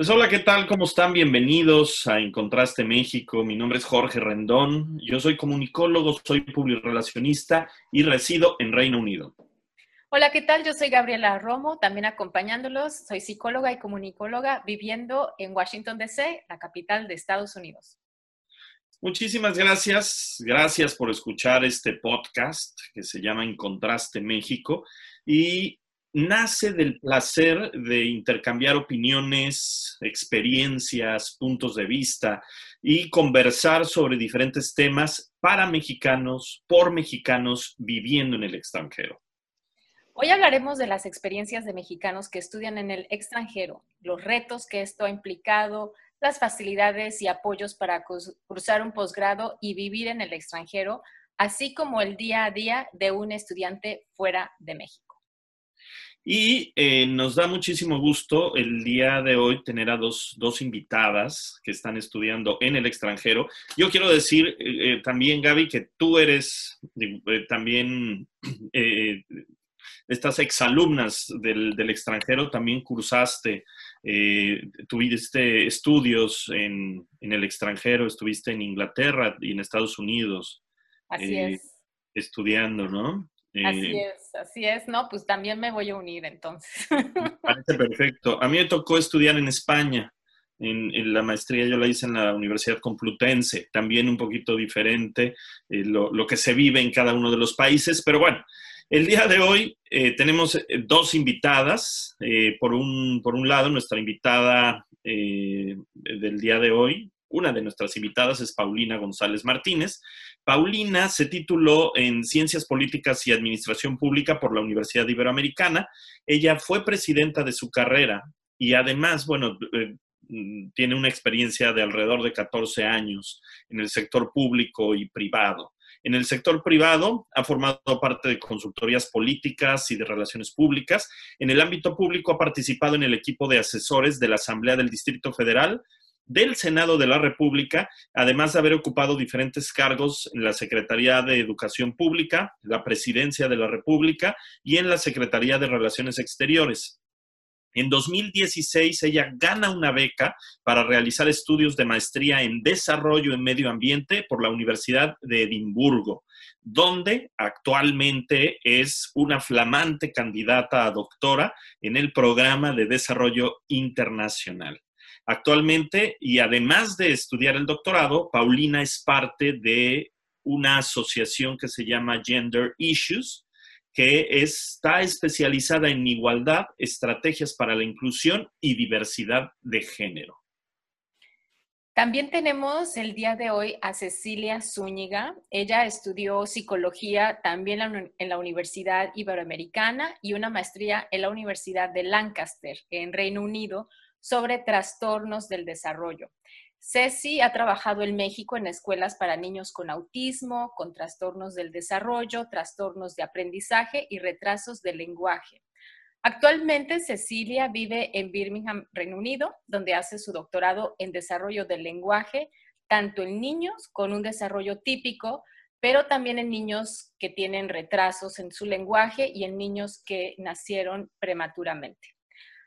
Pues hola, ¿qué tal? ¿Cómo están? Bienvenidos a Encontraste México. Mi nombre es Jorge Rendón. Yo soy comunicólogo, soy publirelacionista y resido en Reino Unido. Hola, ¿qué tal? Yo soy Gabriela Romo, también acompañándolos. Soy psicóloga y comunicóloga viviendo en Washington, D.C., la capital de Estados Unidos. Muchísimas gracias. Gracias por escuchar este podcast que se llama Encontraste México. Y nace del placer de intercambiar opiniones, experiencias, puntos de vista y conversar sobre diferentes temas para mexicanos, por mexicanos viviendo en el extranjero. Hoy hablaremos de las experiencias de mexicanos que estudian en el extranjero, los retos que esto ha implicado, las facilidades y apoyos para cruzar un posgrado y vivir en el extranjero, así como el día a día de un estudiante fuera de México. Y eh, nos da muchísimo gusto el día de hoy tener a dos, invitadas que están estudiando en el extranjero. Yo quiero decir eh, eh, también, Gaby, que tú eres también, estas exalumnas del, del extranjero, también cursaste, tuviste estudios en, en, el extranjero, estuviste en Inglaterra y en Estados Unidos. Así es. Estudiando, ¿no? Así eh, es, así es, ¿no? Pues también me voy a unir entonces. Parece perfecto. A mí me tocó estudiar en España. En, la maestría yo la hice en la Universidad Complutense, también un poquito diferente eh, lo, que se vive en cada uno de los países, pero bueno, el día de hoy eh, tenemos dos invitadas. por, un, por un lado, nuestra invitada del día de hoy, una de nuestras invitadas es Paulina González Martínez. Paulina se tituló en Ciencias Políticas y Administración Pública por la Universidad Iberoamericana. Ella fue presidenta de su carrera y además, bueno, eh, tiene una experiencia de alrededor de 14 años en el sector público y privado. En el sector privado ha formado parte de consultorías políticas y de relaciones públicas. En el ámbito público ha participado en el equipo de asesores de la Asamblea del Distrito Federal, del Senado de la República, además de haber ocupado diferentes cargos en la Secretaría de Educación Pública, la Presidencia de la República y en la Secretaría de Relaciones Exteriores. En 2016 ella gana una beca para realizar estudios de maestría en desarrollo en medio ambiente por la Universidad de Edimburgo, donde actualmente es una flamante candidata a doctora en el programa de desarrollo internacional. Actualmente, y además de estudiar el doctorado, Paulina es parte de una asociación que se llama Gender Issues, que está especializada en igualdad, estrategias para la inclusión y diversidad de género. También tenemos el día de hoy a Cecilia Zúñiga. Ella estudió psicología también en la Universidad Iberoamericana y una maestría en la Universidad de Lancaster, en Reino Unido, sobre trastornos del desarrollo. Ceci ha trabajado en México en escuelas para niños con autismo, con trastornos del desarrollo, trastornos de aprendizaje y retrasos del lenguaje. Actualmente Cecilia vive en Birmingham, Reino Unido, donde hace su doctorado en desarrollo del lenguaje, tanto en niños con un desarrollo típico, pero también en niños que tienen retrasos en su lenguaje y en niños que nacieron prematuramente.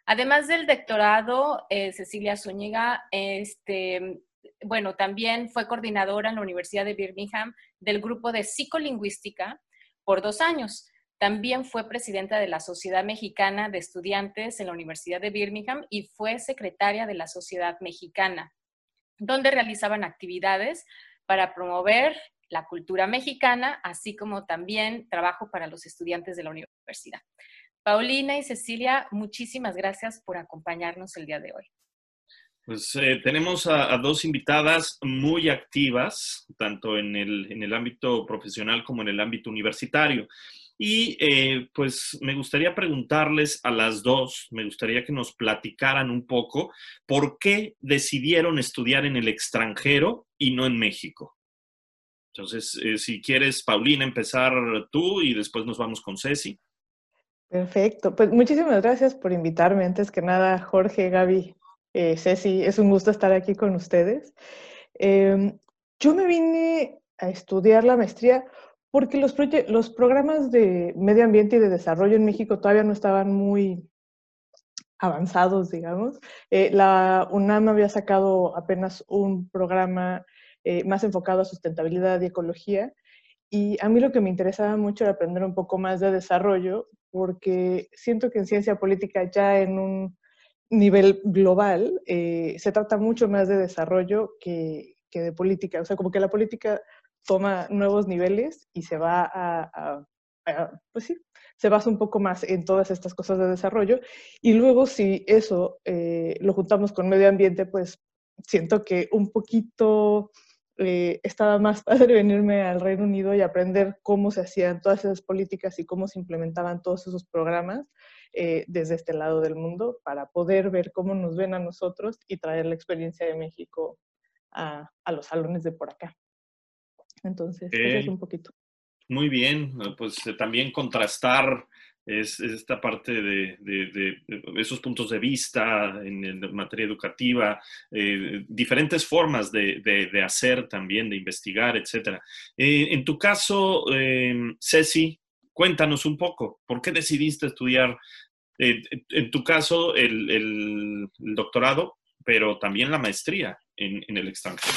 Además del doctorado, eh, Cecilia Zúñiga, este, bueno, también fue coordinadora en la Universidad de Birmingham del grupo de psicolingüística por dos años. También fue presidenta de la Sociedad Mexicana de Estudiantes en la Universidad de Birmingham y fue secretaria de la Sociedad Mexicana, donde realizaban actividades para promover la cultura mexicana, así como también trabajo para los estudiantes de la universidad. Paulina y Cecilia, muchísimas gracias por acompañarnos el día de hoy. Pues eh, tenemos a, dos invitadas muy activas, tanto en el, ámbito profesional como en el ámbito universitario. Y eh, pues me gustaría preguntarles a las dos, me gustaría que nos platicaran un poco por qué decidieron estudiar en el extranjero y no en México. Entonces, eh, si quieres, Paulina, empezar tú y después nos vamos con Ceci. Perfecto. Pues muchísimas gracias por invitarme. Antes que nada, Jorge, Gaby, eh, Ceci, es un gusto estar aquí con ustedes. Em, yo me vine a estudiar la maestría porque los, los programas de medio ambiente y de desarrollo en México todavía no estaban muy avanzados, digamos. Eh, la UNAM había sacado apenas un programa eh, más enfocado a sustentabilidad y ecología. Y a mí lo que me interesaba mucho era aprender un poco más de desarrollo, porque siento que en ciencia política ya en un nivel global eh, se trata mucho más de desarrollo que, que, de política. O sea, como que la política toma nuevos niveles y se va a, pues sí, se basa un poco más en todas estas cosas de desarrollo. Y luego si eso eh, lo juntamos con medio ambiente, pues siento que un poquito eh, estaba más padre venirme al Reino Unido y aprender cómo se hacían todas esas políticas y cómo se implementaban todos esos programas eh, desde este lado del mundo para poder ver cómo nos ven a nosotros y traer la experiencia de México a, a los salones de por acá. Entonces, eso es un poquito. Muy bien, pues eh, también contrastar es, esta parte de, esos puntos de vista en, materia educativa, eh, diferentes formas de, hacer también, de investigar, etc. Eh, en tu caso, em, Ceci, cuéntanos un poco, ¿por qué decidiste estudiar, en tu caso, el, doctorado, pero también la maestría en, en el extranjero?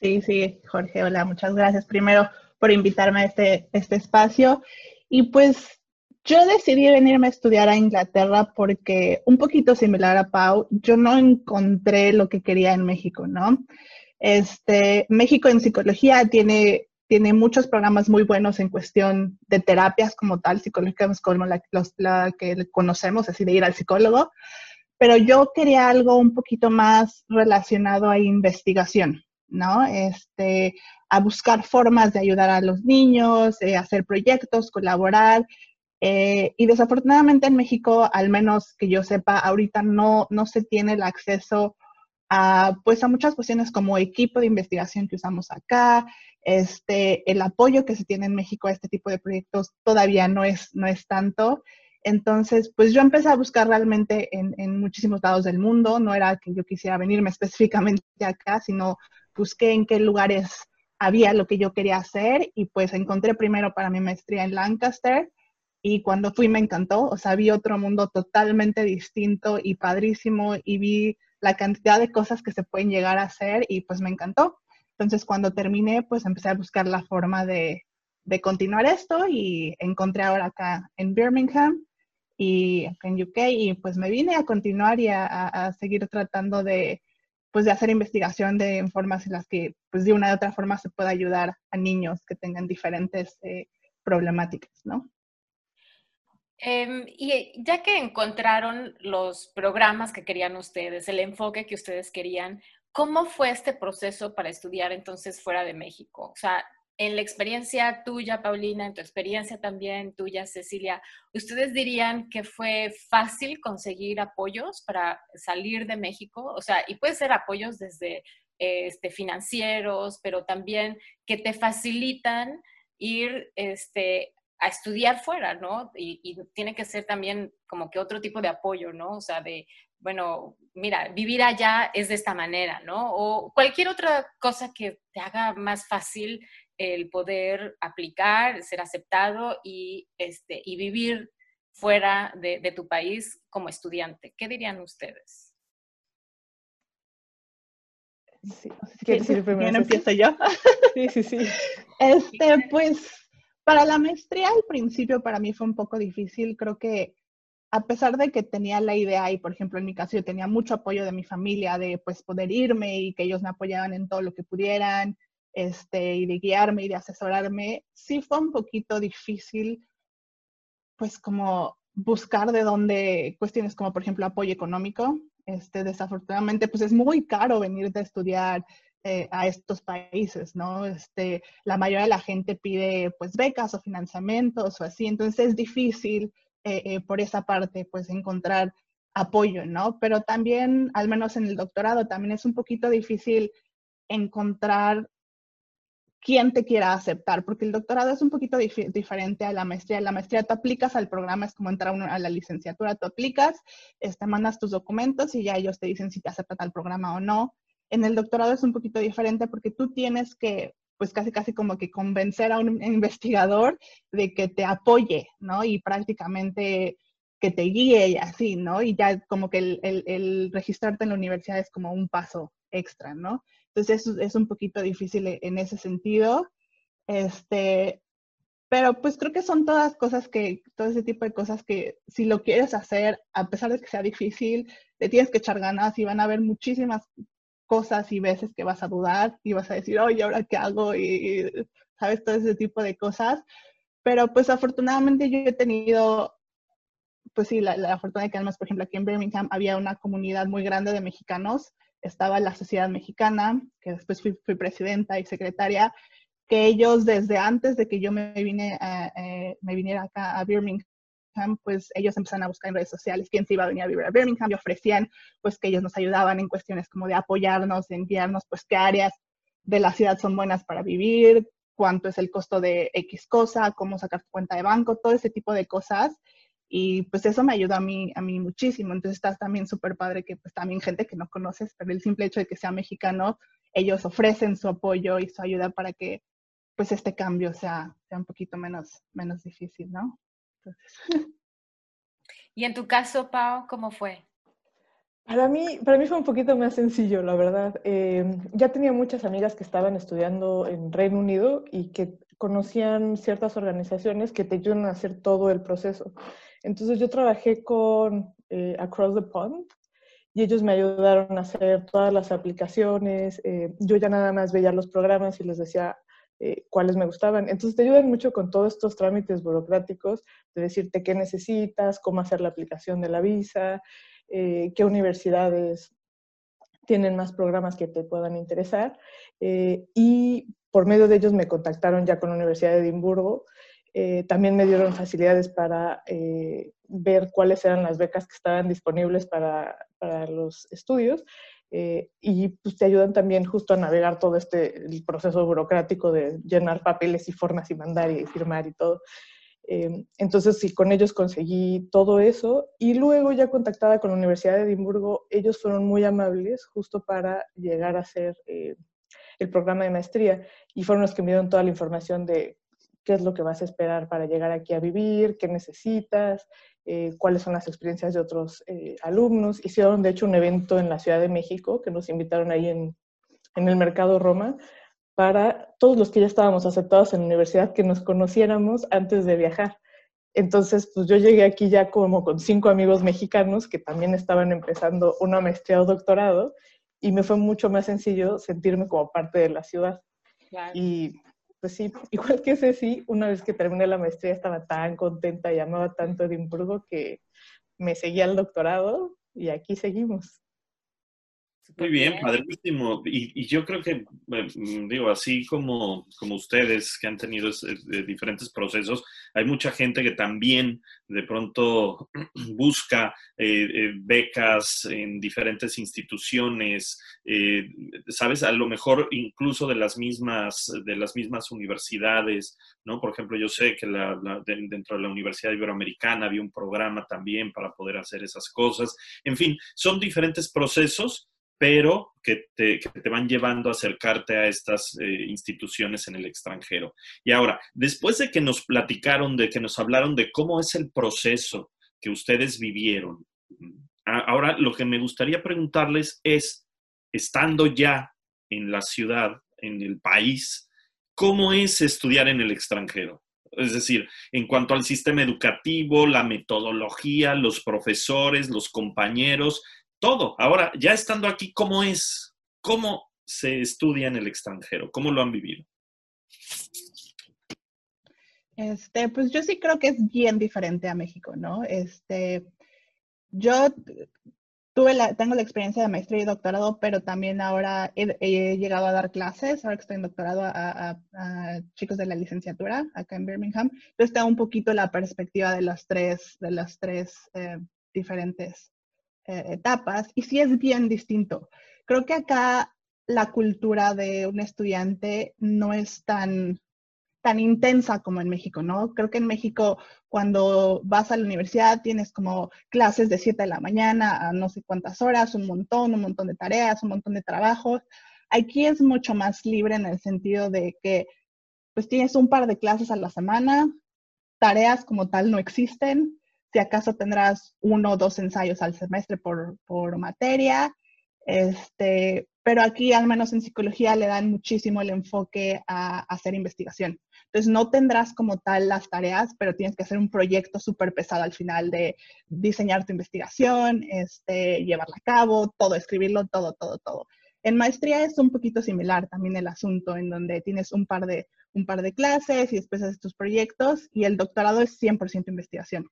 Sí, sí, Jorge, hola, muchas gracias primero por invitarme a este, este espacio. Y pues yo decidí venirme a estudiar a Inglaterra porque, un poquito similar a Pau, yo no encontré lo que quería en México, ¿no? Este, México en psicología tiene, tiene muchos programas muy buenos en cuestión de terapias como tal, psicológicas como la, la que conocemos, así de ir al psicólogo, pero yo quería algo un poquito más relacionado a investigación, ¿no? Este, a buscar formas de ayudar a los niños, eh, hacer proyectos, colaborar. Eh, y desafortunadamente en México, al menos que yo sepa, ahorita no, no se tiene el acceso a, pues, a muchas cuestiones como equipo de investigación que usamos acá, este, el apoyo que se tiene en México a este tipo de proyectos todavía no es, no es tanto. Entonces, pues yo empecé a buscar realmente en, en, muchísimos lados del mundo, no era que yo quisiera venirme específicamente acá, sino busqué en qué lugares había lo que yo quería hacer y pues encontré primero para mi maestría en Lancaster y cuando fui me encantó, o sea, vi otro mundo totalmente distinto y padrísimo y vi la cantidad de cosas que se pueden llegar a hacer y pues me encantó. Entonces cuando terminé pues empecé a buscar la forma de, de continuar esto y encontré ahora acá en Birmingham y en UK y pues me vine a continuar y a, a seguir tratando de pues de hacer investigación de formas en las que pues de una u otra forma se pueda ayudar a niños que tengan diferentes eh, problemáticas, ¿no? Em, y ya que encontraron los programas que querían ustedes, el enfoque que ustedes querían, ¿cómo fue este proceso para estudiar entonces fuera de México? O sea, en la experiencia tuya, Paulina, en tu experiencia también tuya, Cecilia, ¿ustedes dirían que fue fácil conseguir apoyos para salir de México? O sea, y puede ser apoyos desde este, financieros, pero también que te facilitan ir este, a estudiar fuera, ¿no? Y, y, tiene que ser también como que otro tipo de apoyo, ¿no? O sea, de, bueno, mira, vivir allá es de esta manera, ¿no? O cualquier otra cosa que te haga más fácil el poder aplicar, ser aceptado y, este, y vivir fuera de, tu país como estudiante. ¿Qué dirían ustedes? Sí, ¿Quieres decir primero? empiezo yo? Sí, sí, sí. Este, pues, para la maestría al principio para mí fue un poco difícil. Creo que a pesar de que tenía la idea y, por ejemplo, en mi caso yo tenía mucho apoyo de mi familia de, pues, poder irme y que ellos me apoyaban en todo lo que pudieran este, y de guiarme y de asesorarme, sí fue un poquito difícil, pues como buscar de dónde cuestiones como, por ejemplo, apoyo económico. Este, desafortunadamente, pues es muy caro venir de estudiar eh, a estos países, ¿no? Este, la mayoría de la gente pide pues becas o financiamientos o así, entonces es difícil eh, eh, por esa parte pues encontrar apoyo, ¿no? Pero también, al menos en el doctorado, también es un poquito difícil encontrar quién te quiera aceptar, porque el doctorado es un poquito diferente a la maestría. La maestría tú aplicas al programa, es como entrar a la licenciatura, tú aplicas, este, mandas tus documentos y ya ellos te dicen si te aceptan al programa o no. En el doctorado es un poquito diferente porque tú tienes que, pues casi casi como que convencer a un investigador de que te apoye, ¿no? Y prácticamente que te guíe y así, ¿no? Y ya como que el, el registrarte en la universidad es como un paso extra, ¿no? Entonces es, es un poquito difícil e, en ese sentido. Este, pero pues creo que son todas cosas que, todo ese tipo de cosas que si lo quieres hacer, a pesar de que sea difícil, te tienes que echar ganas y van a haber muchísimas cosas y veces que vas a dudar y vas a decir, oye, ¿ahora qué hago? Y, sabes, todo ese tipo de cosas. Pero pues afortunadamente yo he tenido, pues sí, la, la fortuna de que además, por ejemplo, aquí en Birmingham había una comunidad muy grande de mexicanos estaba la Sociedad Mexicana, que después fui, presidenta y secretaria, que ellos desde antes de que yo me, vine eh, me viniera acá a Birmingham, pues ellos empezaron a buscar en redes sociales quién se iba a venir a vivir a Birmingham y ofrecían pues que ellos nos ayudaban en cuestiones como de apoyarnos, de enviarnos pues qué áreas de la ciudad son buenas para vivir, cuánto es el costo de X cosa, cómo sacar tu cuenta de banco, todo ese tipo de cosas. Y pues eso me ayuda a mí, a mí muchísimo. Entonces estás también súper padre que pues también gente que no conoces, pero el simple hecho de que sea mexicano, ellos ofrecen su apoyo y su ayuda para que pues este cambio sea, sea un poquito menos, menos difícil, ¿no? Y en tu caso, Pau, ¿cómo fue? Para mí, para mí fue un poquito más sencillo, la verdad. Em, ya tenía muchas amigas que estaban estudiando en Reino Unido y que conocían ciertas organizaciones que te ayudan a hacer todo el proceso. Entonces yo trabajé con eh, Across the Pond y ellos me ayudaron a hacer todas las aplicaciones. Eh, yo ya nada más veía los programas y les decía eh, cuáles me gustaban. Entonces te ayudan mucho con todos estos trámites burocráticos de decirte qué necesitas, cómo hacer la aplicación de la visa, qué universidades tienen más programas que te puedan interesar. y por medio de ellos me contactaron ya con la Universidad de Edimburgo eh, también me dieron facilidades para eh, ver cuáles eran las becas que estaban disponibles para, para los estudios eh, y pues, te ayudan también justo a navegar todo este proceso burocrático de llenar papeles y formas y mandar y firmar y todo. entonces, sí, con ellos conseguí todo eso y luego ya contactada con la Universidad de Edimburgo, ellos fueron muy amables justo para llegar a hacer el programa de maestría y fueron los que me dieron toda la información de qué es lo que vas a esperar para llegar aquí a vivir, qué necesitas, eh, cuáles son las experiencias de otros eh, alumnos. Hicieron, de hecho, un evento en la Ciudad de México que nos invitaron ahí en, en el Mercado Roma para todos los que ya estábamos aceptados en la universidad que nos conociéramos antes de viajar. Entonces, pues yo llegué aquí ya como con cinco amigos mexicanos que también estaban empezando una maestría o doctorado y me fue mucho más sencillo sentirme como parte de la ciudad. Y pues sí, igual que Ceci, una vez que terminé la maestría estaba tan contenta y amaba tanto Edimburgo que me seguía al doctorado y aquí seguimos. Muy bien, padrísimo. Y, y, yo creo que, eh, digo, así como, como ustedes que han tenido diferentes procesos, hay mucha gente que también de pronto busca eh, eh, becas en diferentes instituciones, sabes, a lo mejor incluso de las mismas, de las mismas universidades, ¿no? Por ejemplo, yo sé que la, dentro de la Universidad Iberoamericana había un programa también para poder hacer esas cosas. En fin, son diferentes procesos pero que te, van llevando a acercarte a estas eh, instituciones en el extranjero. Y ahora, después de que nos platicaron, de que nos hablaron de cómo es el proceso que ustedes vivieron, ahora lo que me gustaría preguntarles es, estando ya en la ciudad, en el país, ¿cómo es estudiar en el extranjero? Es decir, en cuanto al sistema educativo, la metodología, los profesores, los compañeros, todo. Ahora, ya estando aquí, ¿cómo es? ¿Cómo se estudia en el extranjero? ¿Cómo lo han vivido? Este, pues yo sí creo que es bien diferente a México, ¿no? Este, yo tuve la, tengo la experiencia de maestría y doctorado, pero también ahora he, llegado a dar clases, ahora que estoy en doctorado a, chicos de la licenciatura acá en Birmingham. Entonces tengo un poquito la perspectiva de las tres, de las tres eh, diferentes eh, etapas y sí es bien distinto. Creo que acá la cultura de un estudiante no es tan tan intensa como en México, ¿no? Creo que en México cuando vas a la universidad tienes como clases de 7 de la mañana a no sé cuántas horas, un montón, un montón de tareas, un montón de trabajos. Aquí es mucho más libre en el sentido de que pues tienes un par de clases a la semana, tareas como tal no existen, si acaso tendrás uno o dos ensayos al semestre por, por materia, este, pero aquí al menos en psicología le dan muchísimo el enfoque a, hacer investigación. Entonces no tendrás como tal las tareas, pero tienes que hacer un proyecto súper pesado al final de diseñar tu investigación, este, llevarla a cabo, todo, escribirlo, todo, todo, todo. En maestría es un poquito similar también el asunto, en donde tienes un par de, un par de clases y después haces tus proyectos y el doctorado es 100% investigación.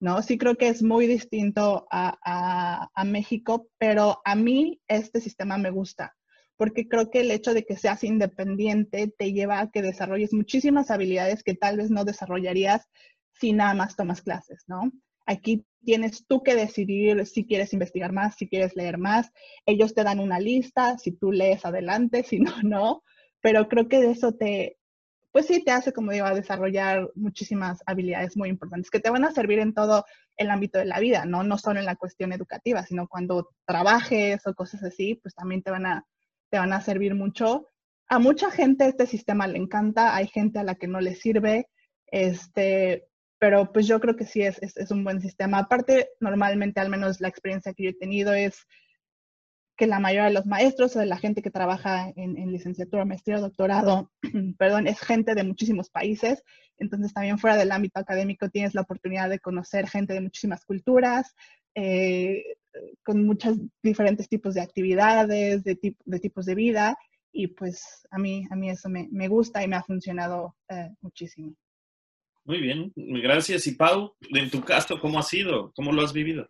¿No? Sí creo que es muy distinto a, México, pero a mí este sistema me gusta, porque creo que el hecho de que seas independiente te lleva a que desarrolles muchísimas habilidades que tal vez no desarrollarías si nada más tomas clases. Aquí tienes tú que decidir si quieres investigar más, si quieres leer más. Ellos te dan una lista, si tú lees adelante, si no, no. Pero creo que de eso te, pues sí te hace, como digo, a desarrollar muchísimas habilidades muy importantes que te van a servir en todo el ámbito de la vida, ¿no? No solo en la cuestión educativa, sino cuando trabajes o cosas así, pues también te van a, te van a servir mucho. A mucha gente este sistema le encanta, hay gente a la que no le sirve, este, pero pues yo creo que sí es, es, es un buen sistema. Aparte, normalmente, al menos la experiencia que yo he tenido es que la mayoría de los maestros o de la gente que trabaja en, licenciatura, maestría, doctorado, perdón, es gente de muchísimos países. Entonces también fuera del ámbito académico tienes la oportunidad de conocer gente de muchísimas culturas, eh, con muchos diferentes tipos de actividades, de, de, tipos de vida. Y pues a mí, a mí eso me, me gusta y me ha funcionado eh, muchísimo. Muy bien, gracias. Y Pau, en tu caso, ¿cómo ha sido? ¿Cómo lo has vivido?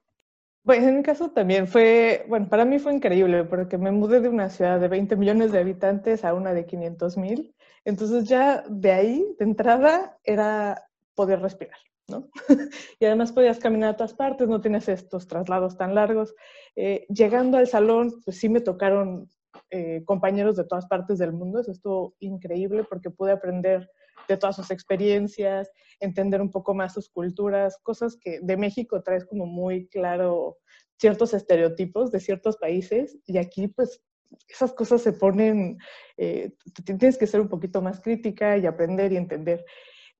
Pues en mi caso también fue, bueno, para mí fue increíble porque me mudé de una ciudad de 20 millones de habitantes a una de 500 mil. Entonces ya de ahí, de entrada, era poder respirar, ¿no? y además podías caminar a todas partes, no tienes estos traslados tan largos. Eh, llegando al salón, pues sí me tocaron eh, compañeros de todas partes del mundo. Eso estuvo increíble porque pude aprender de todas sus experiencias, entender un poco más sus culturas, cosas que de México traes como muy claro ciertos estereotipos de ciertos países y aquí pues esas cosas se ponen, eh, tienes que ser un poquito más crítica y aprender y entender.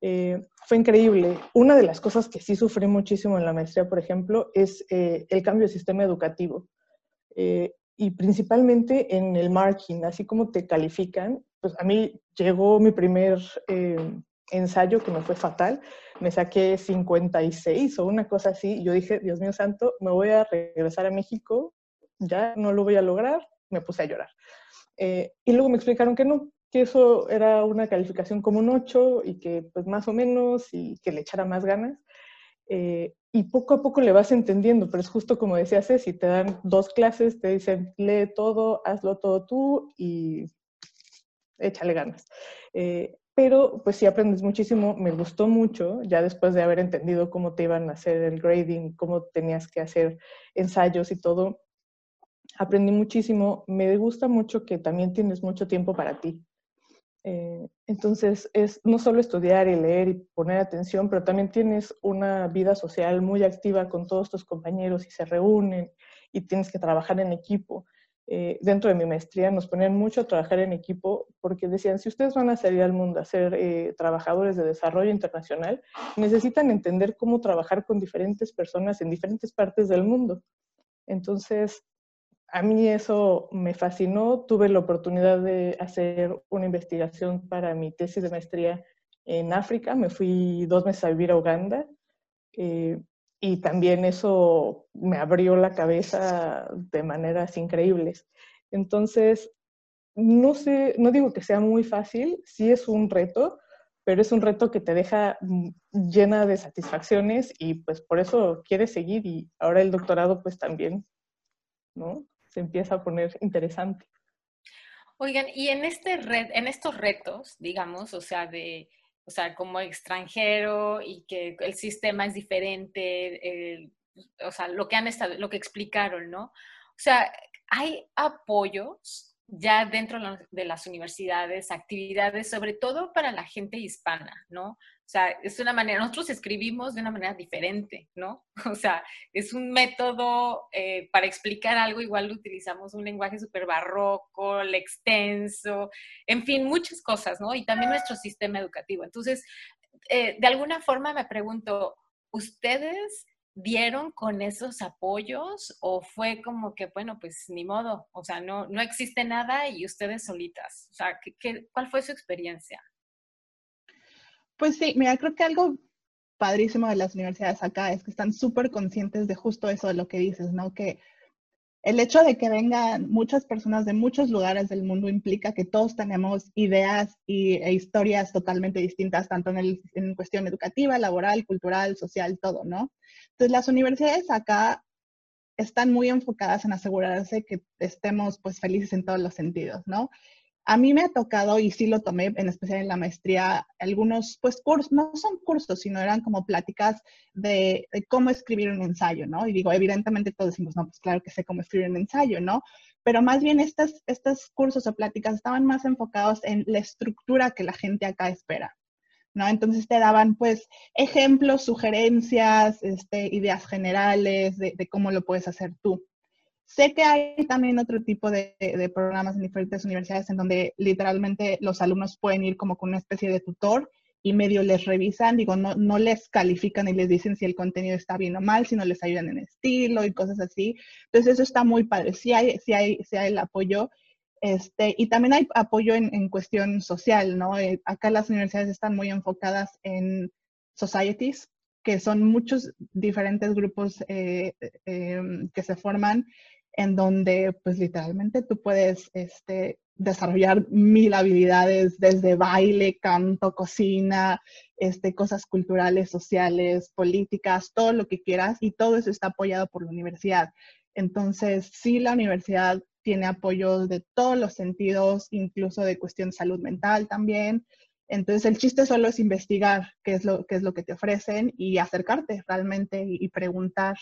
Eh, fue increíble. Una de las cosas que sí sufrí muchísimo en la maestría, por ejemplo, es eh, el cambio de sistema educativo. y principalmente en el marking, así como te califican, pues a mí llegó mi primer eh, ensayo que me fue fatal, me saqué 56 o una cosa así, yo dije, Dios mío santo, me voy a regresar a México, ya no lo voy a lograr, me puse a llorar. Eh, y luego me explicaron que no, que eso era una calificación como un 8 y que pues más o menos y que le echara más ganas. Eh, y poco a poco le vas entendiendo, pero es justo como decía Ceci, te dan dos clases, te dicen, lee todo, hazlo todo tú y échale ganas. Eh, pero pues sí aprendes muchísimo, me gustó mucho, ya después de haber entendido cómo te iban a hacer el grading, cómo tenías que hacer ensayos y todo, aprendí muchísimo, me gusta mucho que también tienes mucho tiempo para ti. Eh, entonces, es no solo estudiar y leer y poner atención, pero también tienes una vida social muy activa con todos tus compañeros y se reúnen y tienes que trabajar en equipo. Eh, dentro de mi maestría nos ponían mucho a trabajar en equipo porque decían, si ustedes van a salir al mundo a ser eh, trabajadores de desarrollo internacional, necesitan entender cómo trabajar con diferentes personas en diferentes partes del mundo. Entonces, a mí eso me fascinó. Tuve la oportunidad de hacer una investigación para mi tesis de maestría en África. Me fui dos meses a vivir a Uganda. Eh, y también eso me abrió la cabeza de maneras increíbles. Entonces, no sé, no digo que sea muy fácil, sí es un reto, pero es un reto que te deja mm, llena de satisfacciones y pues por eso quieres seguir y ahora el doctorado pues también ¿no? Se empieza a poner interesante. Oigan, y en, este en estos retos, digamos, o sea, de, o sea, como extranjero y que el sistema es diferente, o sea, lo que han estado, lo que explicaron, ¿no? O sea, hay apoyos ya dentro de las universidades, actividades, sobre todo para la gente hispana, ¿no? O sea, es una manera, nosotros escribimos de una manera diferente, ¿no? O sea, es un método eh, para explicar algo, igual utilizamos un lenguaje súper barroco, el extenso, en fin, muchas cosas, ¿no? Y también nuestro sistema educativo. Entonces, eh, de alguna forma me pregunto, ¿ustedes dieron con esos apoyos o fue como que, bueno, pues ni modo, o sea, no, no existe nada y ustedes solitas? O sea, ¿qué, cuál fue su experiencia? Pues sí, mira, creo que algo padrísimo de las universidades acá es que están súper conscientes de justo eso de lo que dices, ¿no? Que el hecho de que vengan muchas personas de muchos lugares del mundo implica que todos tenemos ideas y, e historias totalmente distintas, tanto en, en cuestión educativa, laboral, cultural, social, todo, ¿no? Entonces, las universidades acá están muy enfocadas en asegurarse que estemos pues felices en todos los sentidos, ¿no? A mí me ha tocado, y sí lo tomé, en especial en la maestría, algunos, pues, cursos, no son cursos, sino eran como pláticas de, cómo escribir un ensayo, ¿no? Y digo, evidentemente todos decimos, no, pues claro que sé cómo escribir un ensayo, ¿no? Pero más bien estos, estos cursos o pláticas estaban más enfocados en la estructura que la gente acá espera, ¿no? Entonces te daban, pues, ejemplos, sugerencias, este, ideas generales de cómo lo puedes hacer tú. Sé que hay también otro tipo de, programas en diferentes universidades en donde literalmente los alumnos pueden ir como con una especie de tutor y medio les revisan, digo, no, no les califican y les dicen si el contenido está bien o mal, sino les ayudan en estilo y cosas así. Entonces eso está muy padre, sí hay, sí hay, sí hay el apoyo. Este, y también hay apoyo en, cuestión social, ¿no? Eh, acá las universidades están muy enfocadas en societies, que son muchos diferentes grupos eh, eh, que se forman en donde pues literalmente tú puedes este, desarrollar mil habilidades desde baile, canto, cocina, este, cosas culturales, sociales, políticas, todo lo que quieras y todo eso está apoyado por la universidad. Entonces, sí, la universidad tiene apoyo de todos los sentidos, incluso de cuestión de salud mental también. Entonces, el chiste solo es investigar qué es lo, qué es lo que te ofrecen y acercarte realmente y preguntar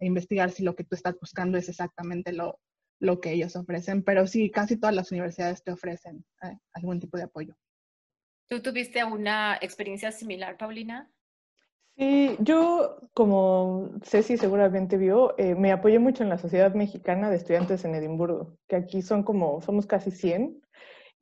investigar si lo que tú estás buscando es exactamente lo, lo que ellos ofrecen. Pero sí, casi todas las universidades te ofrecen eh, algún tipo de apoyo. ¿Tú tuviste una experiencia similar, Paulina? Sí, yo, como Ceci seguramente vio, eh, me apoyé mucho en la Sociedad Mexicana de Estudiantes en Edimburgo, que aquí son como, somos casi 100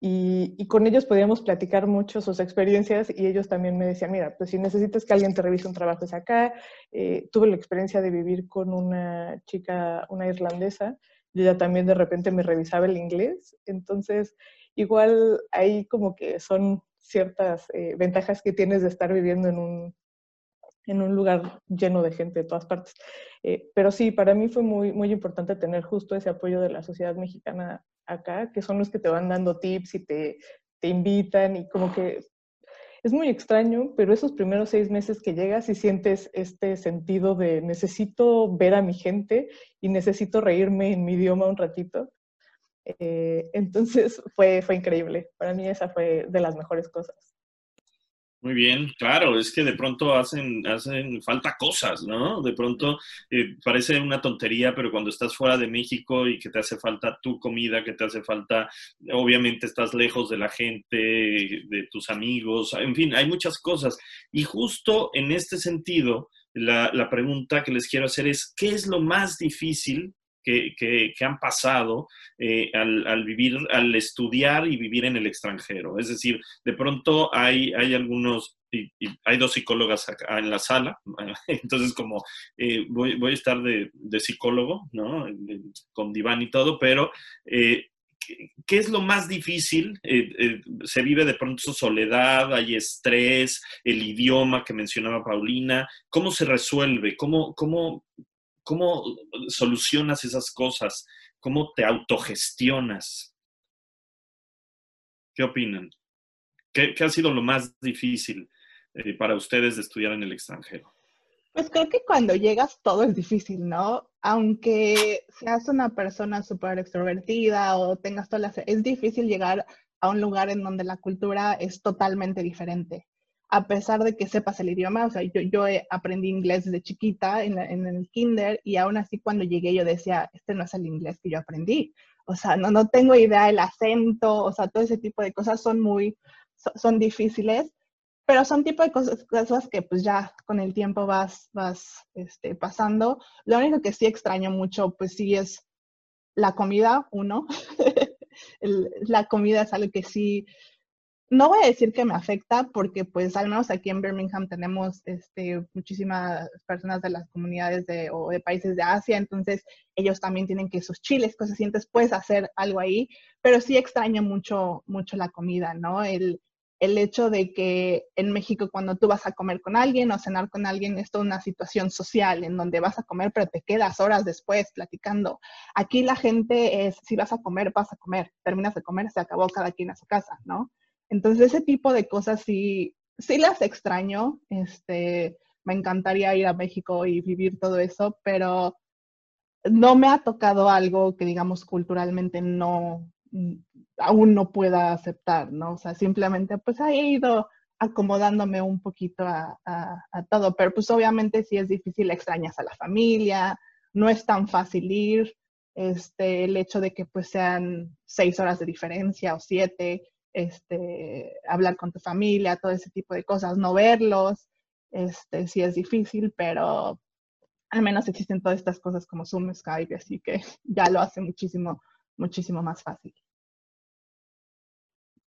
y, con ellos podíamos platicar mucho sus experiencias y ellos también me decían, mira, pues si necesitas que alguien te revise un trabajo es acá. Eh, tuve la experiencia de vivir con una chica, una irlandesa, y ella también de repente me revisaba el inglés. Entonces, igual ahí como que son ciertas eh, ventajas que tienes de estar viviendo en un, en un lugar lleno de gente de todas partes. Eh, pero sí, para mí fue muy, muy importante tener justo ese apoyo de la sociedad mexicana acá, que son los que te van dando tips y te, te invitan y como que es muy extraño, pero esos primeros seis meses que llegas y sientes este sentido de necesito ver a mi gente y necesito reírme en mi idioma un ratito. Eh, entonces fue, fue increíble. Para mí esa fue de las mejores cosas. Muy bien, claro, es que de pronto hacen, hacen falta cosas, ¿no? De pronto eh, parece una tontería, pero cuando estás fuera de México y que te hace falta tu comida, que te hace falta, obviamente estás lejos de la gente, de tus amigos, en fin, hay muchas cosas. Y justo en este sentido, la, la pregunta que les quiero hacer es, ¿qué es lo más difícil que, han pasado eh, al, vivir, al estudiar y vivir en el extranjero. Es decir, de pronto hay, hay algunos, y, hay dos psicólogas acá en la sala, entonces como eh, voy, a estar de, psicólogo, ¿no? Con diván y todo, pero... Eh, ¿Qué es lo más difícil? se vive de pronto soledad, hay estrés, el idioma que mencionaba Paulina. ¿Cómo se resuelve? ¿Cómo, cómo, ¿Cómo solucionas esas cosas? ¿Cómo te autogestionas? ¿Qué opinan? ¿Qué, ha sido lo más difícil eh, para ustedes de estudiar en el extranjero? Pues creo que cuando llegas todo es difícil, ¿no? Aunque seas una persona súper extrovertida o tengas todas las... Es difícil llegar a un lugar en donde la cultura es totalmente diferente. A pesar de que sepas el idioma, o sea, yo, yo aprendí inglés desde chiquita en, en, el kinder y aún así cuando llegué yo decía, este no es el inglés que yo aprendí. O sea, no, no tengo idea del acento, o sea, todo ese tipo de cosas son muy, son difíciles pero son tipo de cosas, cosas, que pues ya con el tiempo vas, vas este, pasando. Lo único que sí extraño mucho, pues sí es la comida, uno. la comida es algo que sí, no voy a decir que me afecta, porque pues al menos aquí en Birmingham tenemos este, muchísimas personas de las comunidades de, o de países de Asia, entonces ellos también tienen que sus chiles, cosas así, entonces puedes hacer algo ahí, pero sí extraño mucho, mucho la comida, ¿no? El, el hecho de que en México cuando tú vas a comer con alguien o cenar con alguien es toda una situación social en donde vas a comer pero te quedas horas después platicando. Aquí la gente es, si vas a comer, vas a comer, terminas de comer, se acabó cada quien a su casa, ¿no? Entonces ese tipo de cosas sí, sí las extraño, este, me encantaría ir a México y vivir todo eso, pero no me ha tocado algo que digamos culturalmente no, aún no pueda aceptar, ¿no? O sea, simplemente pues he ido acomodándome un poquito a, todo, pero pues obviamente sí es difícil, extrañas a la familia, no es tan fácil ir, este, el hecho de que pues sean seis horas de diferencia o siete, este, hablar con tu familia, todo ese tipo de cosas, no verlos, este, sí es difícil, pero al menos existen todas estas cosas como Zoom, Skype, así que ya lo hace muchísimo, muchísimo más fácil.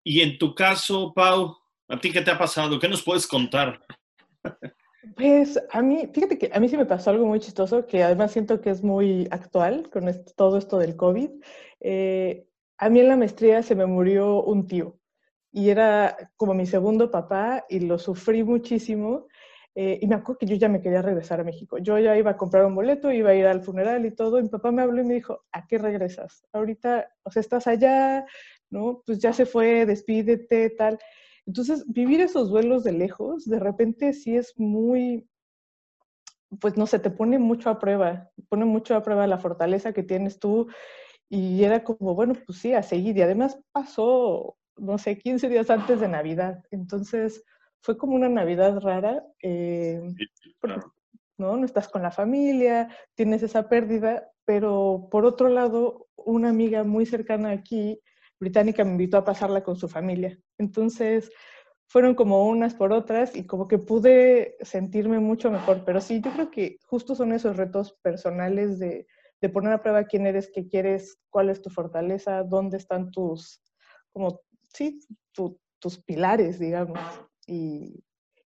Y en tu caso, Pau, ¿a ti qué te ha pasado? ¿Qué nos puedes contar? Pues a mí, fíjate que a mí sí me pasó algo muy chistoso, que además siento que es muy actual con todo esto del COVID. Eh, a mí en la maestría se me murió un tío y era como mi segundo papá y lo sufrí muchísimo. Eh, y me acuerdo que yo ya me quería regresar a México. Yo ya iba a comprar un boleto, iba a ir al funeral y todo. Y mi papá me habló y me dijo, ¿a qué regresas? Ahorita, o sea, estás allá, ¿no? Pues ya se fue, despídete, tal. Entonces, vivir esos duelos de lejos, de repente sí es muy, pues no sé, te pone mucho a prueba, pone mucho a prueba la fortaleza que tienes tú. Y era como, bueno, pues sí, a seguir. Y además pasó, no sé, 15 días antes de Navidad. Entonces, fue como una Navidad rara. Eh, ¿no? no estás con la familia, tienes esa pérdida, pero por otro lado, una amiga muy cercana aquí británica me invitó a pasarla con su familia. Entonces, fueron como unas por otras y como que pude sentirme mucho mejor. Pero sí, yo creo que justo son esos retos personales de, de poner a prueba quién eres, qué quieres, cuál es tu fortaleza, dónde están tus, como, sí, tus pilares, digamos. Y,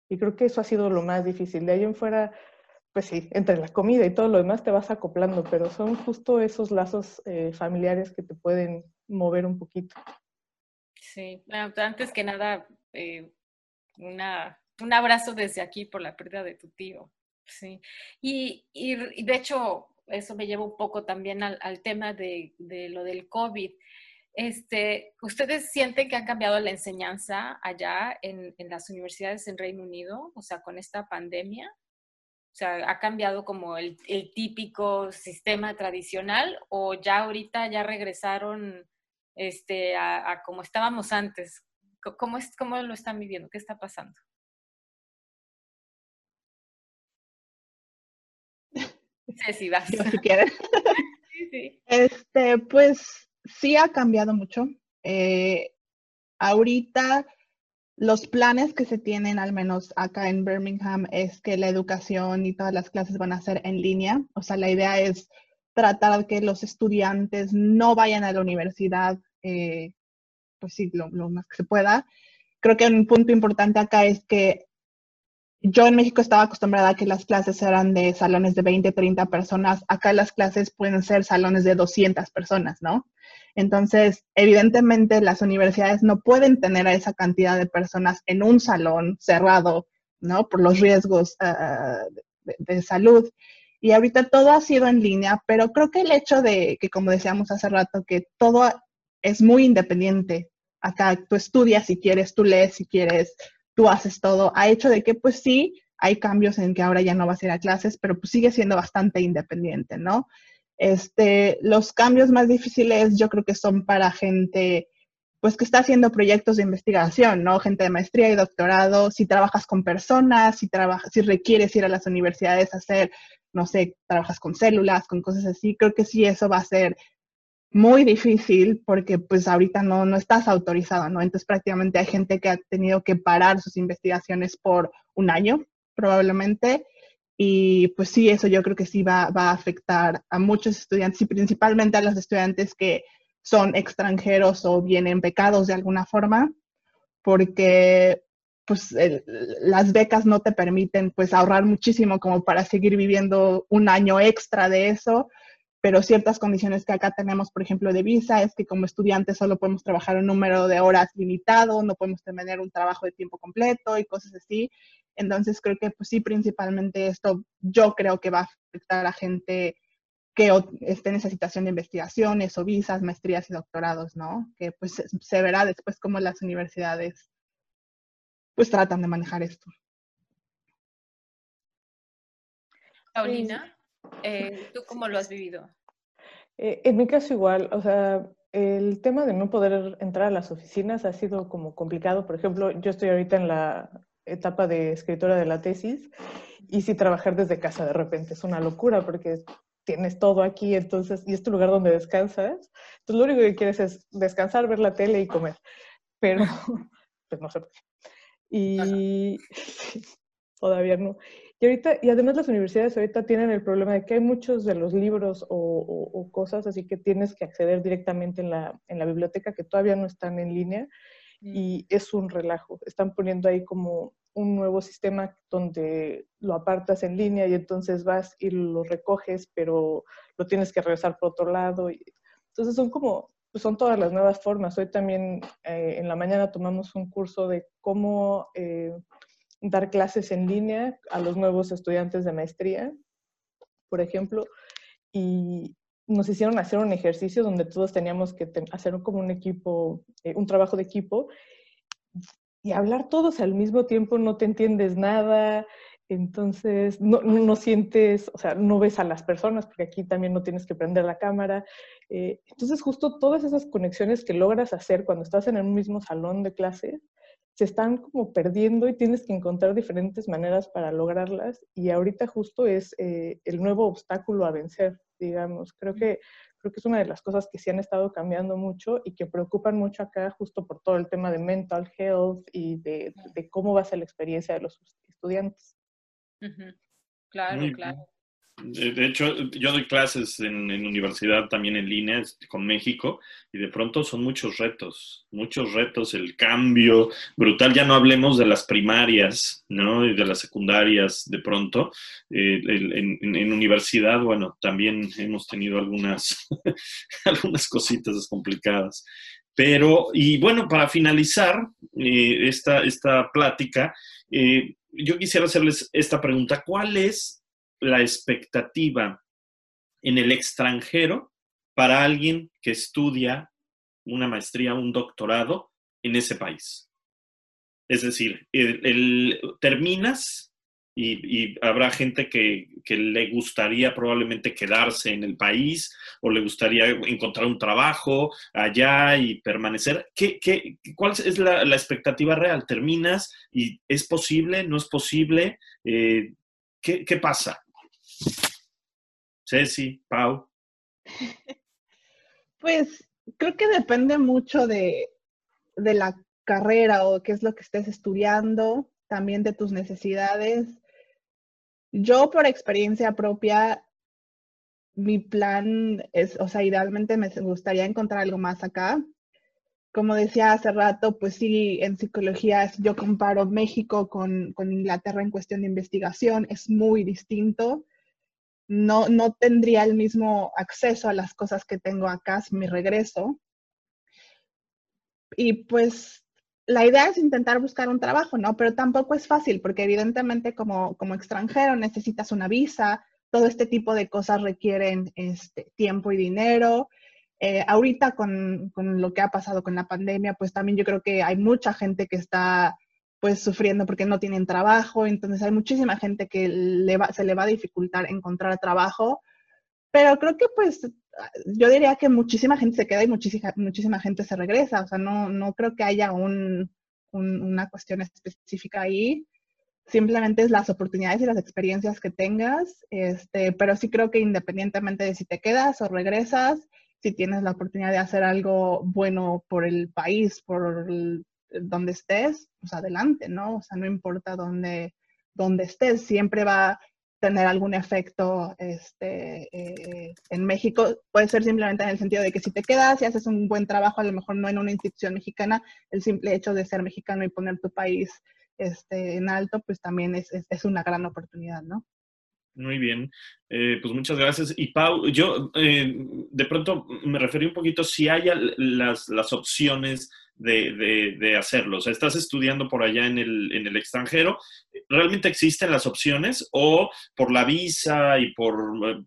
y, creo que eso ha sido lo más difícil. De ahí en fuera, pues sí, entre la comida y todo lo demás te vas acoplando, pero son justo esos lazos eh, familiares que te pueden mover un poquito. Sí, antes que nada, eh, una, un abrazo desde aquí por la pérdida de tu tío. Sí, y, y, de hecho, eso me lleva un poco también al, tema de, lo del COVID. Este, ¿Ustedes sienten que ha cambiado la enseñanza allá en, las universidades en Reino Unido, o sea, con esta pandemia? O sea, ¿ha cambiado como el, el, típico sistema tradicional o ya ahorita ya regresaron este, a, como estábamos antes. ¿Cómo, es, ¿Cómo lo están viviendo? ¿Qué está pasando? Sí, vas. si quieres. sí, sí. Este, pues sí ha cambiado mucho. Eh, ahorita los planes que se tienen, al menos acá en Birmingham, es que la educación y todas las clases van a ser en línea. O sea, la idea es tratar de que los estudiantes no vayan a la universidad, eh, pues sí, lo, más que se pueda. Creo que un punto importante acá es que yo en México estaba acostumbrada a que las clases eran de salones de 20, 30 personas. Acá las clases pueden ser salones de 200 personas, ¿no? Entonces, evidentemente las universidades no pueden tener a esa cantidad de personas en un salón cerrado, ¿no? Por los riesgos ah, de salud. Y ahorita todo ha sido en línea, pero creo que el hecho de que, como decíamos hace rato, que todo es muy independiente. Acá tú estudias si quieres, tú lees si quieres, tú haces todo, ha hecho de que pues sí, hay cambios en que ahora ya no vas a ir a clases, pero pues sigue siendo bastante independiente, ¿no? Este, los cambios más difíciles yo creo que son para gente pues que está haciendo proyectos de investigación, ¿no? Gente de maestría y doctorado, si trabajas con personas, si, trabajas, si requieres ir a las universidades a hacer, no sé, trabajas con células, con cosas así, creo que sí eso va a ser muy difícil porque pues ahorita no, no estás autorizado, ¿no? Entonces prácticamente hay gente que ha tenido que parar sus investigaciones por un año, probablemente, y pues sí, eso yo creo que sí va, va a afectar a muchos estudiantes y principalmente a los estudiantes que son extranjeros o vienen becados de alguna forma, porque pues las becas no te permiten pues ahorrar muchísimo como para seguir viviendo un año extra de eso, pero ciertas condiciones que acá tenemos, por ejemplo, de visa, es que como estudiantes solo podemos trabajar un número de horas limitado, no podemos tener un trabajo de tiempo completo y cosas así. Entonces creo que pues sí, principalmente esto yo creo que va a afectar a gente que esté en esa situación de investigaciones o visas, maestrías y doctorados, ¿no? Que pues se verá después cómo las universidades pues tratan de manejar esto. Paulina, eh, ¿tú cómo lo has vivido? Eh, en mi caso igual, o sea, el tema de no poder entrar a las oficinas ha sido como complicado. Por ejemplo, yo estoy ahorita en la etapa de escritora de la tesis y si trabajar desde casa de repente es una locura porque tienes todo aquí, entonces, y es tu lugar donde descansas. Entonces, lo único que quieres es descansar, ver la tele y comer. Pero, pues no sé por qué. Y todavía no. Y ahorita, y además las universidades ahorita tienen el problema de que hay muchos de los libros o, cosas así que tienes que acceder directamente en la, en la biblioteca que todavía no están en línea y mm. es un relajo. Están poniendo ahí como un nuevo sistema donde lo apartas en línea y entonces vas y lo recoges, pero lo tienes que regresar por otro lado. Entonces son como, pues son todas las nuevas formas. Hoy también eh, en la mañana tomamos un curso de cómo eh, dar clases en línea a los nuevos estudiantes de maestría, por ejemplo, y nos hicieron hacer un ejercicio donde todos teníamos que hacer un equipo, eh, un trabajo de equipo y hablar todos al mismo tiempo no te entiendes nada, entonces no, no, sientes, o sea, no ves a las personas, porque aquí también no tienes que prender la cámara. Eh, entonces justo todas esas conexiones que logras hacer cuando estás en el mismo salón de clase, se están como perdiendo y tienes que encontrar diferentes maneras para lograrlas y ahorita justo es eh, el nuevo obstáculo a vencer, digamos. Creo que creo que es una de las cosas que sí han estado cambiando mucho y que preocupan mucho acá justo por todo el tema de mental health y de, cómo va a ser la experiencia de los estudiantes. Claro, claro. De hecho, yo doy clases en, universidad también en línea con México y de pronto son muchos retos, muchos retos, el cambio brutal. Ya no hablemos de las primarias, ¿no? Y de las secundarias de pronto. Eh, en, universidad, bueno, también hemos tenido algunas, algunas cositas complicadas. Pero, y bueno, para finalizar eh, esta, esta plática, eh, yo quisiera hacerles esta pregunta. ¿Cuál es la expectativa en el extranjero para alguien que estudia una maestría, un doctorado en ese país. Es decir, terminas y, habrá gente que, le gustaría probablemente quedarse en el país o le gustaría encontrar un trabajo allá y permanecer. ¿Qué, qué, cuál es la, expectativa real? ¿Terminas y es posible? ¿No es posible? Eh, ¿qué, ¿Qué pasa? Ceci, Pau. Pues creo que depende mucho de, la carrera o qué es lo que estés estudiando, también de tus necesidades. Yo por experiencia propia, mi plan es, o sea, idealmente me gustaría encontrar algo más acá. Como decía hace rato, pues sí, en psicología, si yo comparo México con, con Inglaterra en cuestión de investigación, es muy distinto no, no tendría el mismo acceso a las cosas que tengo acá si me regreso. Y pues la idea es intentar buscar un trabajo, ¿no? Pero tampoco es fácil porque evidentemente como, como extranjero necesitas una visa, todo este tipo de cosas requieren este, tiempo y dinero. Eh, ahorita con, con, lo que ha pasado con la pandemia, pues también yo creo que hay mucha gente que está pues sufriendo porque no tienen trabajo, entonces hay muchísima gente que se le va a dificultar encontrar trabajo, pero creo que pues yo diría que muchísima gente se queda y muchísima, muchísima gente se regresa, o sea, no, no creo que haya un, una cuestión específica ahí, simplemente es las oportunidades y las experiencias que tengas, este, pero sí creo que independientemente de si te quedas o regresas, si tienes la oportunidad de hacer algo bueno por el país, por donde estés, pues adelante, ¿no? O sea, no importa dónde, dónde estés, siempre va a tener algún efecto este, eh, en México. Puede ser simplemente en el sentido de que si te quedas y haces un buen trabajo, a lo mejor no en una institución mexicana, el simple hecho de ser mexicano y poner tu país este, en alto, pues también es, es, una gran oportunidad, ¿no? Muy bien, eh, pues muchas gracias. Y Pau, yo eh, de pronto me referí un poquito si hay las, las opciones de, de, hacerlo. O sea, estás estudiando por allá en el, en el extranjero, ¿realmente existen las opciones o por la visa y por, eh,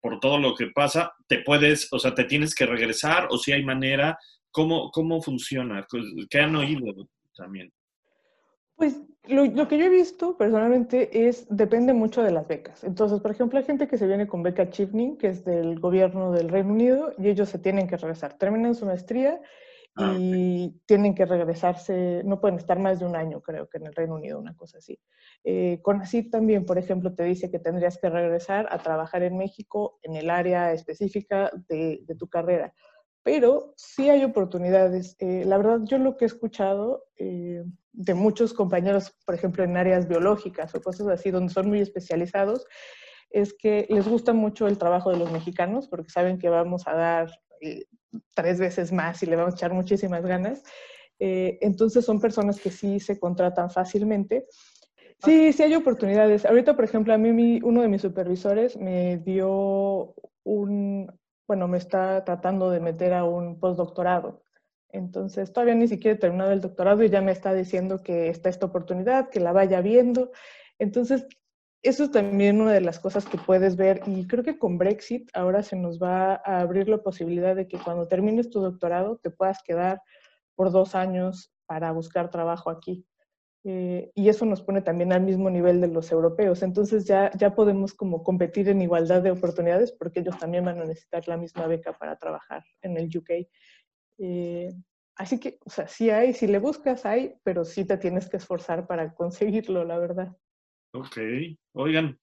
por, todo lo que pasa, te puedes, o sea, te tienes que regresar o si hay manera? ¿Cómo, cómo funciona? ¿Qué han oído también? Pues lo, que yo he visto personalmente es, depende mucho de las becas. Entonces, por ejemplo, hay gente que se viene con beca Chivney, que es del gobierno del Reino Unido, y ellos se tienen que regresar. Terminan su maestría ah, y tienen que regresarse, no pueden estar más de un año, creo que en el Reino Unido, una cosa así. Eh, con así también, por ejemplo, te dice que tendrías que regresar a trabajar en México en el área específica de, tu carrera. Pero sí hay oportunidades. Eh, la verdad, yo lo que he escuchado... Eh, de muchos compañeros, por ejemplo, en áreas biológicas o cosas así, donde son muy especializados, es que les gusta mucho el trabajo de los mexicanos porque saben que vamos a dar tres veces más y le vamos a echar muchísimas ganas. Eh, entonces son personas que sí se contratan fácilmente. Sí, sí hay oportunidades. Ahorita, por ejemplo, a mí uno de mis supervisores me dio un, bueno, me está tratando de meter a un postdoctorado. Entonces, todavía ni siquiera he terminado el doctorado y ya me está diciendo que está esta oportunidad, que la vaya viendo. Entonces, eso es también una de las cosas que puedes ver y creo que con Brexit ahora se nos va a abrir la posibilidad de que cuando termines tu doctorado te puedas quedar por dos años para buscar trabajo aquí. Eh, y eso nos pone también al mismo nivel de los europeos. Entonces ya, ya podemos como competir en igualdad de oportunidades porque ellos también van a necesitar la misma beca para trabajar en el UK. Eh, así que, o sea, sí hay, si le buscas hay, pero sí te tienes que esforzar para conseguirlo, la verdad. Ok, oigan,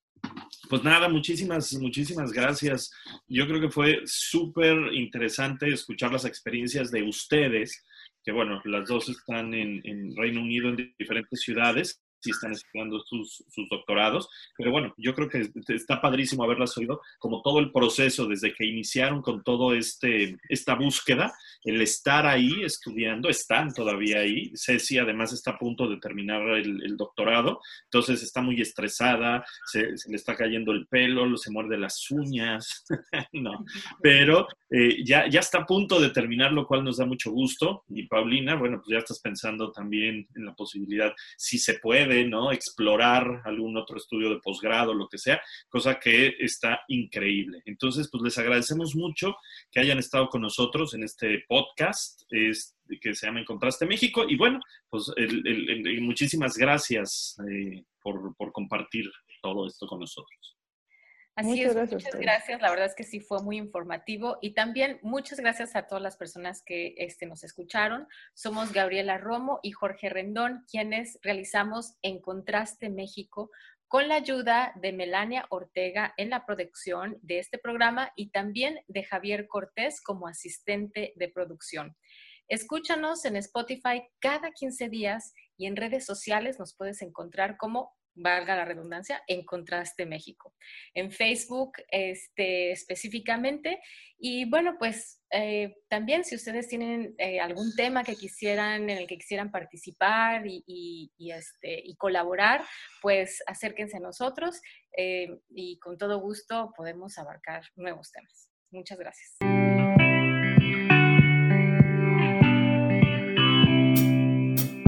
pues nada, muchísimas, muchísimas gracias. Yo creo que fue súper interesante escuchar las experiencias de ustedes, que bueno, las dos están en, en Reino Unido en diferentes ciudades si están estudiando sus, sus, doctorados. Pero bueno, yo creo que está padrísimo haberlas oído, como todo el proceso desde que iniciaron con todo este, esta búsqueda, el estar ahí estudiando, están todavía ahí. Ceci además está a punto de terminar el, doctorado, entonces está muy estresada, se, le está cayendo el pelo, se muerde las uñas, no, pero eh, ya, ya está a punto de terminar, lo cual nos da mucho gusto. Y Paulina, bueno, pues ya estás pensando también en la posibilidad, si se puede, ¿no? Explorar algún otro estudio de posgrado, lo que sea, cosa que está increíble. Entonces, pues les agradecemos mucho que hayan estado con nosotros en este podcast que se llama Encontraste México. Y bueno, pues muchísimas gracias eh, por compartir todo esto con nosotros. Así es, muchas gracias. La verdad es que sí fue muy informativo y también muchas gracias a todas las personas que este, nos escucharon. Somos Gabriela Romo y Jorge Rendón, quienes realizamos En Contraste México con la ayuda de Melania Ortega en la producción de este programa y también de Javier Cortés como asistente de producción. Escúchanos en Spotify cada 15 días y en redes sociales nos puedes encontrar como valga la redundancia, en Contraste México, en Facebook este, específicamente. Y bueno, pues eh, también si ustedes tienen eh, algún tema que quisieran, en el que quisieran participar y, este, y colaborar, pues acérquense a nosotros eh, y con todo gusto podemos abarcar nuevos temas. Muchas gracias.